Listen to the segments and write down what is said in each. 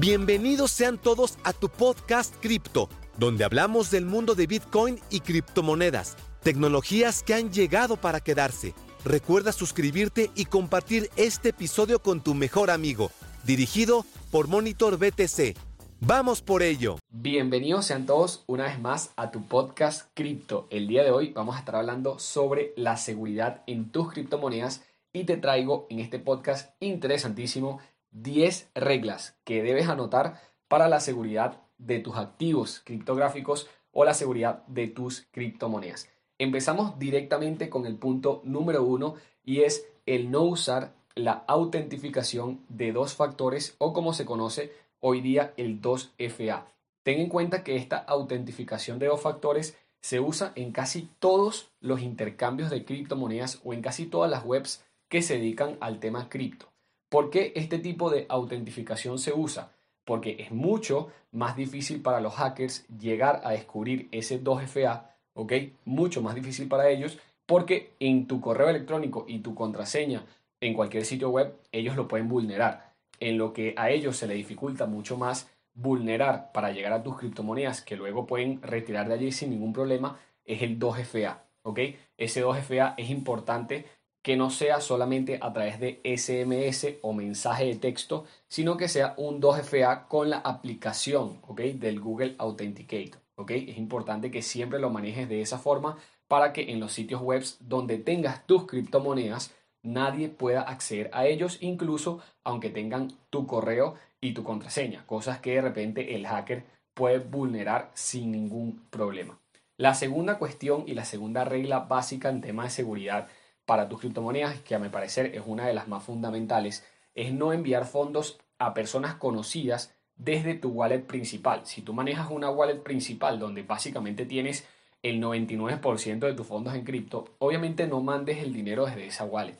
Bienvenidos sean todos a tu podcast Cripto, donde hablamos del mundo de Bitcoin y criptomonedas, tecnologías que han llegado para quedarse. Recuerda suscribirte y compartir este episodio con tu mejor amigo, dirigido por Monitor BTC. Vamos por ello. Bienvenidos sean todos una vez más a tu podcast Cripto. El día de hoy vamos a estar hablando sobre la seguridad en tus criptomonedas y te traigo en este podcast interesantísimo 10 reglas que debes anotar para la seguridad de tus activos criptográficos o la seguridad de tus criptomonedas. Empezamos directamente con el punto número uno y es el no usar la autentificación de dos factores o como se conoce hoy día el 2FA. Ten en cuenta que esta autentificación de dos factores se usa en casi todos los intercambios de criptomonedas o en casi todas las webs que se dedican al tema cripto. ¿Por qué este tipo de autentificación se usa? Porque es mucho más difícil para los hackers llegar a descubrir ese 2FA, ¿ok? Mucho más difícil para ellos porque en tu correo electrónico y tu contraseña en cualquier sitio web ellos lo pueden vulnerar en lo que a ellos se le dificulta mucho más vulnerar para llegar a tus criptomonedas que luego pueden retirar de allí sin ningún problema es el 2FA, ¿ok? Ese 2FA es importante que no sea solamente a través de SMS o mensaje de texto, sino que sea un 2FA con la aplicación. Del Google Authenticator, ¿ok? Es importante que siempre lo manejes de esa forma para que en los sitios web donde tengas tus criptomonedas nadie pueda acceder a ellos, incluso aunque tengan tu correo y tu contraseña, cosas que de repente el hacker puede vulnerar sin ningún problema. La segunda cuestión y la segunda regla básica en tema de seguridad para tus criptomonedas, que a mi parecer es una de las más fundamentales, es no enviar fondos a personas conocidas desde tu wallet principal. Si tú manejas una wallet principal donde básicamente tienes el 99% de tus fondos en cripto, obviamente no mandes el dinero desde esa wallet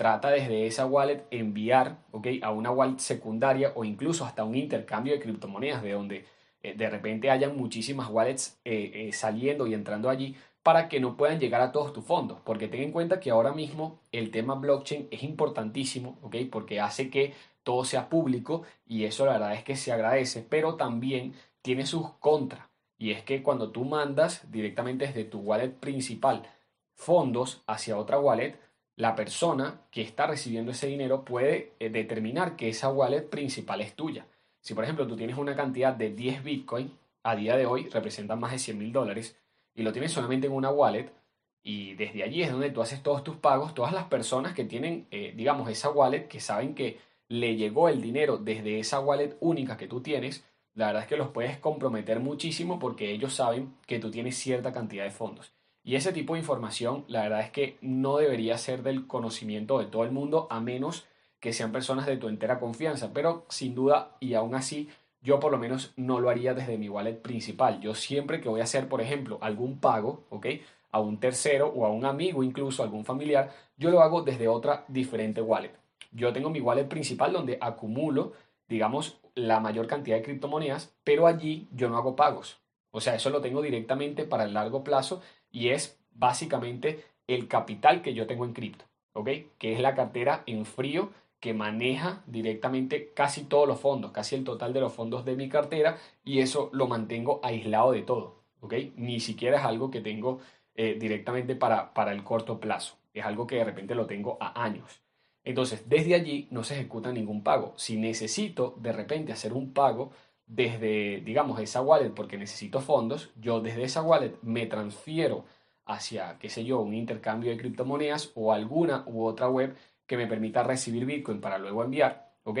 trata desde esa wallet enviar a una wallet secundaria o incluso hasta un intercambio de criptomonedas de donde eh, de repente hayan muchísimas wallets eh, eh, saliendo y entrando allí para que no puedan llegar a todos tus fondos. Porque ten en cuenta que ahora mismo el tema blockchain es importantísimo, ¿okay? porque hace que todo sea público y eso la verdad es que se agradece, pero también tiene sus contras. Y es que cuando tú mandas directamente desde tu wallet principal fondos hacia otra wallet, la persona que está recibiendo ese dinero puede eh, determinar que esa wallet principal es tuya. Si por ejemplo tú tienes una cantidad de 10 Bitcoin, a día de hoy representan más de 100 mil dólares, y lo tienes solamente en una wallet, y desde allí es donde tú haces todos tus pagos, todas las personas que tienen, eh, digamos, esa wallet, que saben que le llegó el dinero desde esa wallet única que tú tienes, la verdad es que los puedes comprometer muchísimo porque ellos saben que tú tienes cierta cantidad de fondos. Y ese tipo de información, la verdad es que no debería ser del conocimiento de todo el mundo, a menos que sean personas de tu entera confianza. Pero sin duda, y aún así, yo por lo menos no lo haría desde mi wallet principal. Yo siempre que voy a hacer, por ejemplo, algún pago, ¿ok? A un tercero o a un amigo, incluso a algún familiar, yo lo hago desde otra diferente wallet. Yo tengo mi wallet principal donde acumulo, digamos, la mayor cantidad de criptomonedas, pero allí yo no hago pagos. O sea, eso lo tengo directamente para el largo plazo y es básicamente el capital que yo tengo en cripto, ¿ok? Que es la cartera en frío que maneja directamente casi todos los fondos, casi el total de los fondos de mi cartera y eso lo mantengo aislado de todo, ¿ok? Ni siquiera es algo que tengo eh, directamente para, para el corto plazo, es algo que de repente lo tengo a años. Entonces, desde allí no se ejecuta ningún pago. Si necesito de repente hacer un pago, desde, digamos, esa wallet porque necesito fondos, yo desde esa wallet me transfiero hacia, qué sé yo, un intercambio de criptomonedas o alguna u otra web que me permita recibir Bitcoin para luego enviar, ¿ok?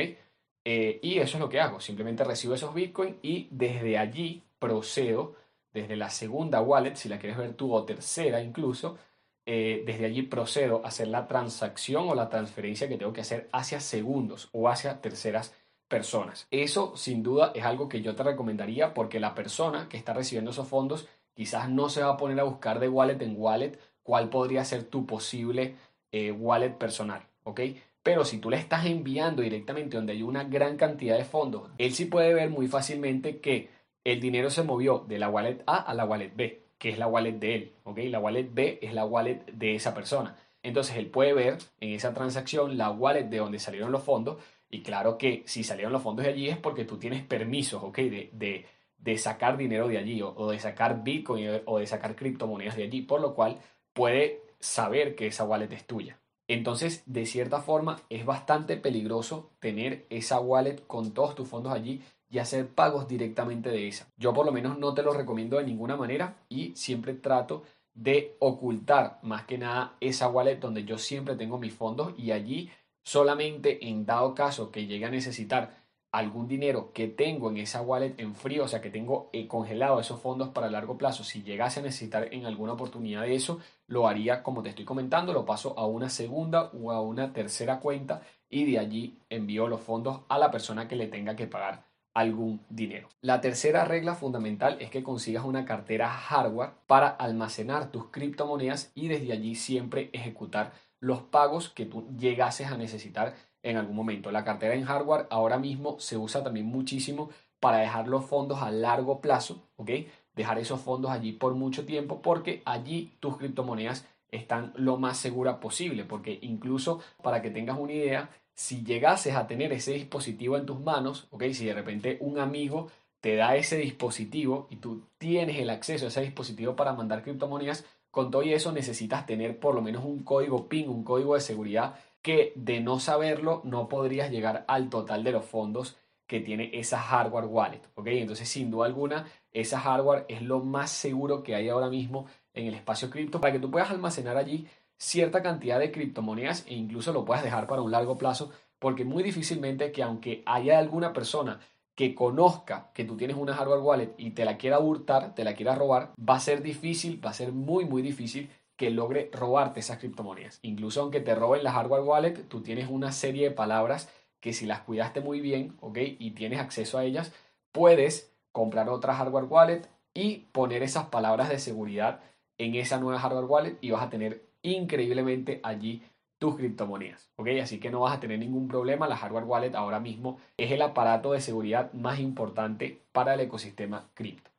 Eh, y eso es lo que hago, simplemente recibo esos Bitcoin y desde allí procedo, desde la segunda wallet, si la quieres ver tú, o tercera incluso, eh, desde allí procedo a hacer la transacción o la transferencia que tengo que hacer hacia segundos o hacia terceras personas. Eso sin duda es algo que yo te recomendaría porque la persona que está recibiendo esos fondos quizás no se va a poner a buscar de wallet en wallet cuál podría ser tu posible eh, wallet personal, ¿ok? Pero si tú le estás enviando directamente donde hay una gran cantidad de fondos, él sí puede ver muy fácilmente que el dinero se movió de la wallet A a la wallet B, que es la wallet de él, ¿ok? La wallet B es la wallet de esa persona. Entonces él puede ver en esa transacción la wallet de donde salieron los fondos Y claro que si salieron los fondos de allí es porque tú tienes permisos, ¿ok? De, de, sacar dinero de allí o, o, de sacar Bitcoin o de sacar criptomonedas de allí, por lo cual puede saber que esa wallet es tuya. Entonces, de cierta forma, es bastante peligroso tener esa wallet con todos tus fondos allí y hacer pagos directamente de esa. Yo por lo menos no te lo recomiendo de ninguna manera y siempre trato de ocultar más que nada esa wallet donde yo siempre tengo mis fondos y allí solamente en dado caso que llegue a necesitar algún dinero que tengo en esa wallet en frío, o sea que tengo eh, congelado esos fondos para largo plazo, si llegase a necesitar en alguna oportunidad de eso, lo haría como te estoy comentando, lo paso a una segunda o a una tercera cuenta y de allí envío los fondos a la persona que le tenga que pagar algún dinero. La tercera regla fundamental es que consigas una cartera hardware para almacenar tus criptomonedas y desde allí siempre ejecutar los pagos que tú llegases a necesitar en algún momento. La cartera en hardware ahora mismo se usa también muchísimo para dejar los fondos a largo plazo, ¿ok? Dejar esos fondos allí por mucho tiempo porque allí tus criptomonedas están lo más segura posible, porque incluso para que tengas una idea, si llegases a tener ese dispositivo en tus manos, ¿ok? Si de repente un amigo te da ese dispositivo y tú tienes el acceso a ese dispositivo para mandar criptomonedas, con todo y eso necesitas tener por lo menos un código PIN, un código de seguridad que de no saberlo no podrías llegar al total de los fondos que tiene esa hardware wallet, ¿ok? Entonces, sin duda alguna, esa hardware es lo más seguro que hay ahora mismo en el espacio cripto para que tú puedas almacenar allí cierta cantidad de criptomonedas e incluso lo puedas dejar para un largo plazo, porque muy difícilmente que aunque haya alguna persona que conozca que tú tienes una hardware wallet y te la quiera hurtar, te la quiera robar, va a ser difícil, va a ser muy, muy difícil que logre robarte esas criptomonedas. Incluso aunque te roben la hardware wallet, tú tienes una serie de palabras que si las cuidaste muy bien, ¿ok? Y tienes acceso a ellas, puedes comprar otra hardware wallet y poner esas palabras de seguridad en esa nueva hardware wallet y vas a tener increíblemente allí tus criptomonedas, ¿ok? Así que no vas a tener ningún problema. La hardware wallet ahora mismo es el aparato de seguridad más importante para el ecosistema cripto.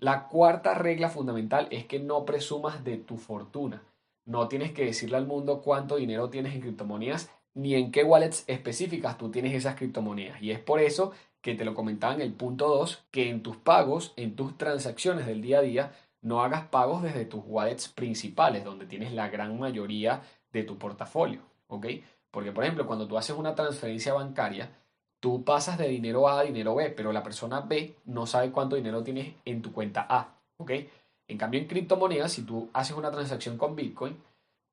La cuarta regla fundamental es que no presumas de tu fortuna. No tienes que decirle al mundo cuánto dinero tienes en criptomonedas ni en qué wallets específicas tú tienes esas criptomonedas. Y es por eso que te lo comentaba en el punto 2, que en tus pagos, en tus transacciones del día a día, no hagas pagos desde tus wallets principales, donde tienes la gran mayoría de tu portafolio. ¿Ok? Porque, por ejemplo, cuando tú haces una transferencia bancaria, tú pasas de dinero A a dinero B, pero la persona B no sabe cuánto dinero tienes en tu cuenta A, ¿ok? En cambio, en criptomonedas, si tú haces una transacción con Bitcoin,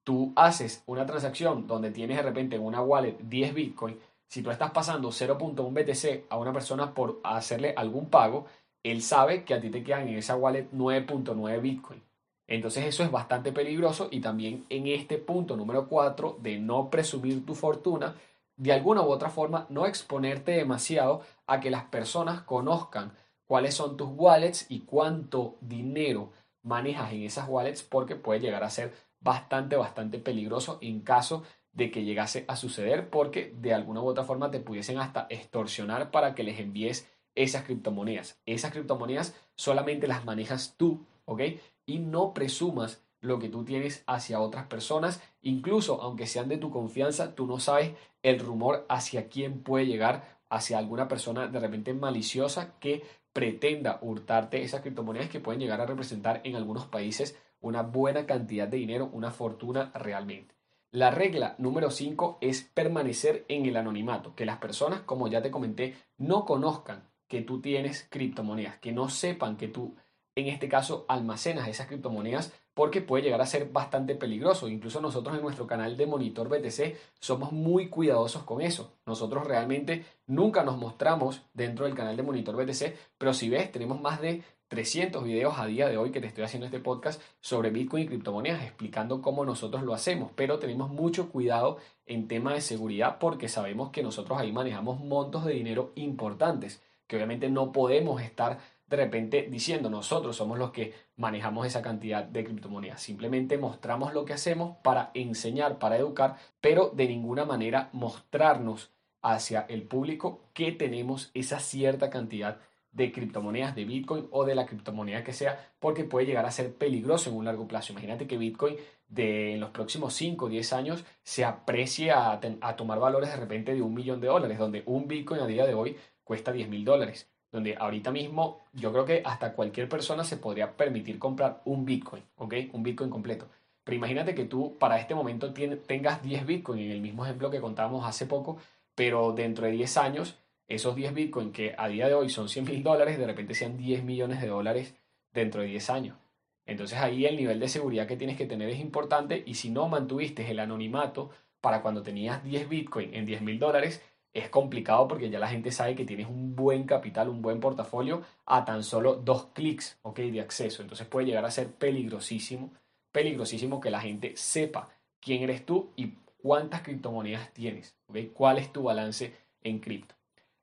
tú haces una transacción donde tienes de repente en una wallet 10 Bitcoin, si tú estás pasando 0.1 BTC a una persona por hacerle algún pago, él sabe que a ti te quedan en esa wallet 9.9 Bitcoin. Entonces eso es bastante peligroso y también en este punto número 4 de no presumir tu fortuna, de alguna u otra forma no exponerte demasiado a que las personas conozcan cuáles son tus wallets y cuánto dinero manejas en esas wallets porque puede llegar a ser bastante, bastante peligroso en caso de que llegase a suceder porque de alguna u otra forma te pudiesen hasta extorsionar para que les envíes esas criptomonedas. Esas criptomonedas solamente las manejas tú, ¿ok? Y no presumas lo que tú tienes hacia otras personas, incluso aunque sean de tu confianza, tú no sabes el rumor hacia quién puede llegar, hacia alguna persona de repente maliciosa que pretenda hurtarte esas criptomonedas que pueden llegar a representar en algunos países una buena cantidad de dinero, una fortuna realmente. La regla número 5 es permanecer en el anonimato, que las personas, como ya te comenté, no conozcan que tú tienes criptomonedas, que no sepan que tú en este caso almacenas esas criptomonedas porque puede llegar a ser bastante peligroso. Incluso nosotros en nuestro canal de Monitor BTC somos muy cuidadosos con eso. Nosotros realmente nunca nos mostramos dentro del canal de Monitor BTC, pero si ves, tenemos más de 300 videos a día de hoy que te estoy haciendo este podcast sobre Bitcoin y criptomonedas explicando cómo nosotros lo hacemos, pero tenemos mucho cuidado en tema de seguridad porque sabemos que nosotros ahí manejamos montos de dinero importantes, que obviamente no podemos estar de repente diciendo nosotros somos los que manejamos esa cantidad de criptomonedas. Simplemente mostramos lo que hacemos para enseñar, para educar, pero de ninguna manera mostrarnos hacia el público que tenemos esa cierta cantidad de criptomonedas, de Bitcoin o de la criptomoneda que sea, porque puede llegar a ser peligroso en un largo plazo. Imagínate que Bitcoin de en los próximos 5 o 10 años se aprecie a, a, tomar valores de repente de un millón de dólares, donde un Bitcoin a día de hoy cuesta 10 mil dólares. Donde ahorita mismo yo creo que hasta cualquier persona se podría permitir comprar un Bitcoin, ¿ok? Un Bitcoin completo. Pero imagínate que tú para este momento tengas 10 Bitcoin, en el mismo ejemplo que contábamos hace poco, pero dentro de 10 años, esos 10 Bitcoin que a día de hoy son 100 mil dólares, de repente sean 10 millones de dólares dentro de 10 años. Entonces ahí el nivel de seguridad que tienes que tener es importante y si no mantuviste el anonimato para cuando tenías 10 Bitcoin en 10 mil dólares, es complicado porque ya la gente sabe que tienes un buen capital, un buen portafolio a tan solo dos clics de acceso. Entonces puede llegar a ser peligrosísimo, peligrosísimo que la gente sepa quién eres tú y cuántas criptomonedas tienes, cuál es tu balance en cripto.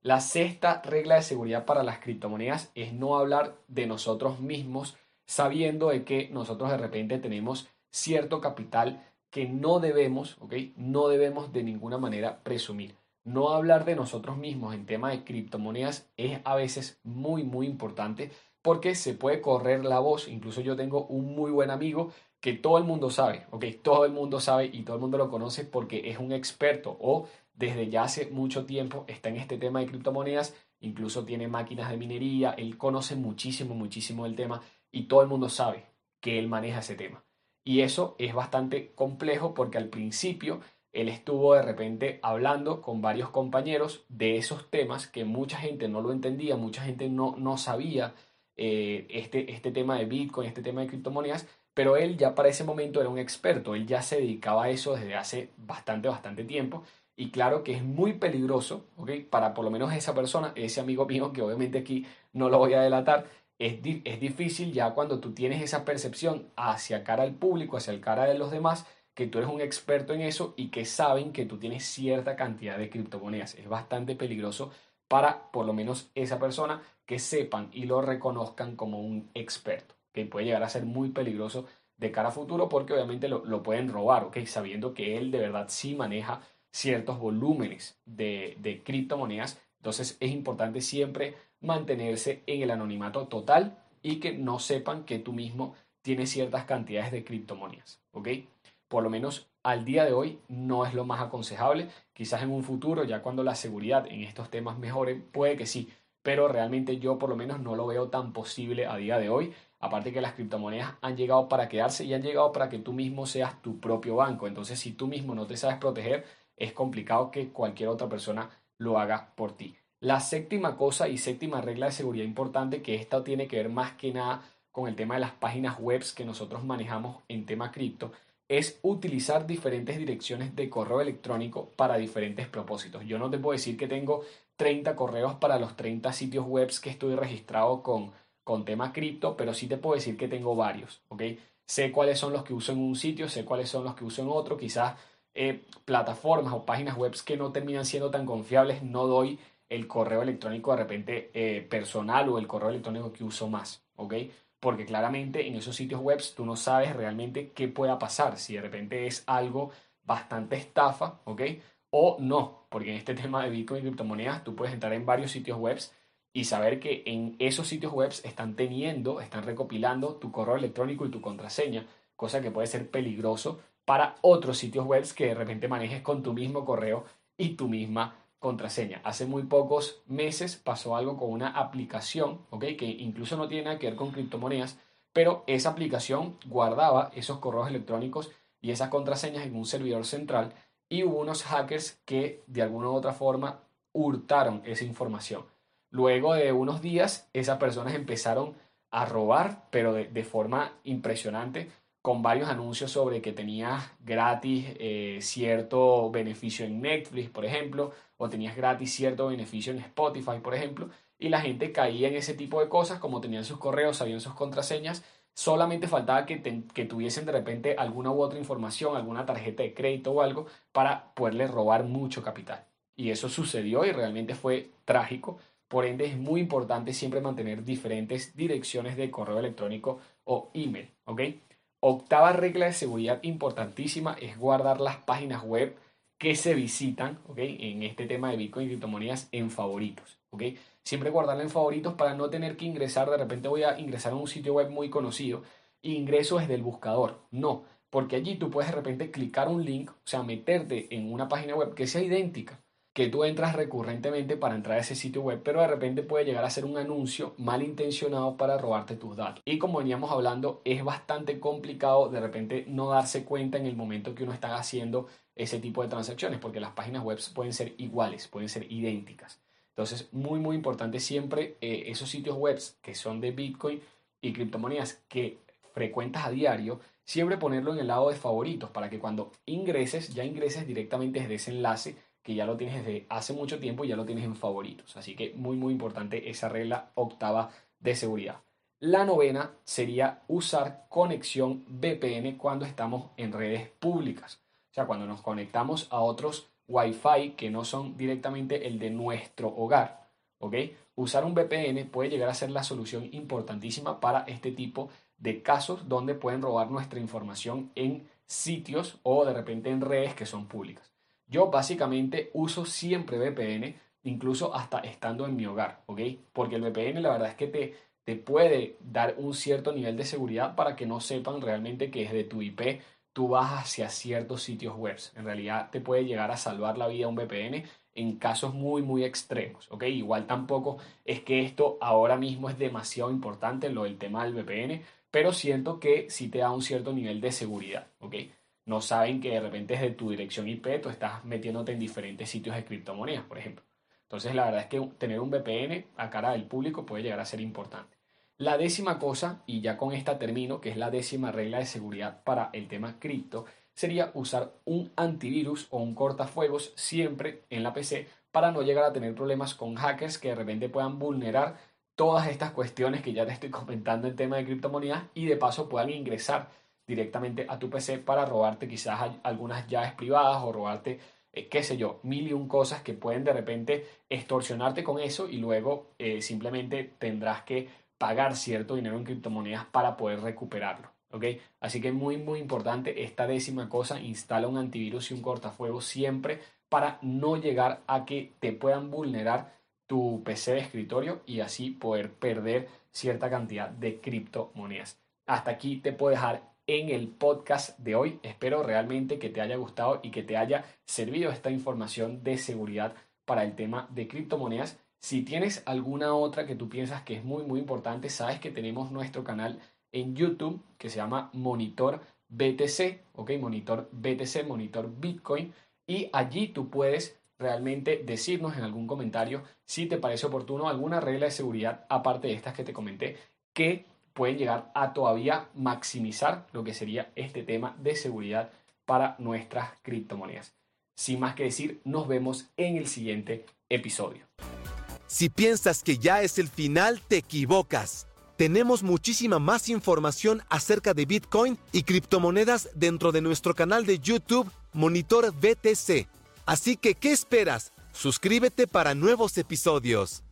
La sexta regla de seguridad para las criptomonedas es no hablar de nosotros mismos sabiendo de que nosotros de repente tenemos cierto capital que no debemos, ¿ok? No debemos de ninguna manera presumir. No hablar de nosotros mismos en tema de criptomonedas es a veces muy, muy importante porque se puede correr la voz. Incluso yo tengo un muy buen amigo que todo el mundo sabe, ¿ok? Todo el mundo sabe y todo el mundo lo conoce porque es un experto o desde ya hace mucho tiempo está en este tema de criptomonedas, incluso tiene máquinas de minería, él conoce muchísimo, muchísimo el tema y todo el mundo sabe que él maneja ese tema. Y eso es bastante complejo porque al principio él estuvo de repente hablando con varios compañeros de esos temas que mucha gente no lo entendía, mucha gente no, no sabía eh, este, este tema de Bitcoin, este tema de criptomonedas, pero él ya para ese momento era un experto, él ya se dedicaba a eso desde hace bastante, bastante tiempo. Y claro que es muy peligroso, ¿ok? Para por lo menos esa persona, ese amigo mío, que obviamente aquí no lo voy a delatar, es, es difícil ya cuando tú tienes esa percepción hacia cara al público, hacia el cara de los demás, que tú eres un experto en eso y que saben que tú tienes cierta cantidad de criptomonedas. Es bastante peligroso para por lo menos esa persona que sepan y lo reconozcan como un experto, que puede llegar a ser muy peligroso de cara a futuro porque obviamente lo, lo pueden robar, ¿ok? Sabiendo que él de verdad sí maneja ciertos volúmenes de, de criptomonedas. Entonces es importante siempre mantenerse en el anonimato total y que no sepan que tú mismo tienes ciertas cantidades de criptomonedas, ¿ok? Por lo menos al día de hoy no es lo más aconsejable. Quizás en un futuro, ya cuando la seguridad en estos temas mejore, puede que sí, pero realmente yo por lo menos no lo veo tan posible a día de hoy. Aparte que las criptomonedas han llegado para quedarse y han llegado para que tú mismo seas tu propio banco. Entonces, si tú mismo no te sabes proteger, es complicado que cualquier otra persona lo haga por ti. La séptima cosa y séptima regla de seguridad importante, que esta tiene que ver más que nada con el tema de las páginas web que nosotros manejamos en tema cripto, es utilizar diferentes direcciones de correo electrónico para diferentes propósitos. Yo no te puedo decir que tengo 30 correos para los 30 sitios web que estoy registrado con, con tema cripto, pero sí te puedo decir que tengo varios, ¿ok? Sé cuáles son los que uso en un sitio, sé cuáles son los que uso en otro, quizás eh, plataformas o páginas web que no terminan siendo tan confiables, no doy el correo electrónico de repente eh, personal o el correo electrónico que uso más, ¿ok? Porque claramente en esos sitios web tú no sabes realmente qué pueda pasar, si de repente es algo bastante estafa, ¿ok? O no, porque en este tema de Bitcoin y criptomonedas tú puedes entrar en varios sitios web y saber que en esos sitios web están teniendo, están recopilando tu correo electrónico y tu contraseña, cosa que puede ser peligroso para otros sitios web que de repente manejes con tu mismo correo y tu misma contraseña. Hace muy pocos meses pasó algo con una aplicación. Que incluso no tiene nada que ver con criptomonedas, pero esa aplicación guardaba esos correos electrónicos y esas contraseñas en un servidor central y hubo unos hackers que de alguna u otra forma hurtaron esa información. Luego de unos días, esas personas empezaron a robar, pero de forma impresionante con varios anuncios sobre que tenías gratis eh, cierto beneficio en Netflix, por ejemplo, o tenías gratis cierto beneficio en Spotify, por ejemplo, y la gente caía en ese tipo de cosas, como tenían sus correos, sabían sus contraseñas, solamente faltaba que, que tuviesen de repente alguna u otra información, alguna tarjeta de crédito o algo, para poderle robar mucho capital. Y eso sucedió y realmente fue trágico. Por ende, es muy importante siempre mantener diferentes direcciones de correo electrónico o email, ¿ok? Octava regla de seguridad importantísima es guardar las páginas web que se visitan ¿okay? en este tema de Bitcoin y criptomonedas en favoritos. ¿ok? Siempre guardarla en favoritos para no tener que ingresar, de repente voy a ingresar a un sitio web muy conocido e ingreso desde el buscador. No, porque allí tú puedes de repente clicar un link, o sea, meterte en una página web que sea idéntica que tú entras recurrentemente para entrar a ese sitio web, pero de repente puede llegar a ser un anuncio malintencionado para robarte tus datos. Y como veníamos hablando, es bastante complicado de repente no darse cuenta en el momento que uno está haciendo ese tipo de transacciones, porque las páginas web pueden ser iguales, pueden ser idénticas. Entonces, muy, muy importante siempre eh, esos sitios web que son de Bitcoin y criptomonedas que frecuentas a diario, siempre ponerlo en el lado de favoritos para que cuando ingreses, ya ingreses directamente desde ese enlace que ya lo tienes desde hace mucho tiempo y ya lo tienes en favoritos. Así que muy, muy importante esa regla octava de seguridad. La novena sería usar conexión VPN cuando estamos en redes públicas. O sea, cuando nos conectamos a otros Wi-Fi que no son directamente el de nuestro hogar. ¿Ok? Usar un VPN puede llegar a ser la solución importantísima para este tipo de casos donde pueden robar nuestra información en sitios o de repente en redes que son públicas. Yo básicamente uso siempre VPN, incluso hasta estando en mi hogar, ¿ok? Porque el VPN la verdad es que te, te puede dar un cierto nivel de seguridad para que no sepan realmente que desde tu IP tú vas hacia ciertos sitios web. En realidad te puede llegar a salvar la vida un VPN en casos muy, muy extremos, ¿ok? Igual tampoco es que esto ahora mismo es demasiado importante, lo del tema del VPN, pero siento que sí te da un cierto nivel de seguridad, ¿ok? No saben que de repente desde tu dirección IP tú estás metiéndote en diferentes sitios de criptomonedas, por ejemplo. Entonces la verdad es que tener un VPN a cara del público puede llegar a ser importante. La décima cosa, y ya con esta termino, que es la décima regla de seguridad para el tema cripto, sería usar un antivirus o un cortafuegos siempre en la PC para no llegar a tener problemas con hackers que de repente puedan vulnerar todas estas cuestiones que ya te estoy comentando en tema de criptomonedas y de paso puedan ingresar directamente a tu PC para robarte quizás algunas llaves privadas o robarte, eh, qué sé yo, mil y un cosas que pueden de repente extorsionarte con eso y luego eh, simplemente tendrás que pagar cierto dinero en criptomonedas para poder recuperarlo. ¿ok? Así que muy muy importante esta décima cosa, instala un antivirus y un cortafuego siempre para no llegar a que te puedan vulnerar tu PC de escritorio y así poder perder cierta cantidad de criptomonedas. Hasta aquí te puedo dejar en el podcast de hoy. Espero realmente que te haya gustado y que te haya servido esta información de seguridad para el tema de criptomonedas. Si tienes alguna otra que tú piensas que es muy muy importante, sabes que tenemos nuestro canal en YouTube que se llama Monitor BTC, ok, Monitor BTC, Monitor Bitcoin, y allí tú puedes realmente decirnos en algún comentario si te parece oportuno alguna regla de seguridad aparte de estas que te comenté que pueden llegar a todavía maximizar lo que sería este tema de seguridad para nuestras criptomonedas. Sin más que decir, nos vemos en el siguiente episodio. Si piensas que ya es el final, te equivocas. Tenemos muchísima más información acerca de Bitcoin y criptomonedas dentro de nuestro canal de YouTube Monitor BTC. Así que, ¿qué esperas? Suscríbete para nuevos episodios.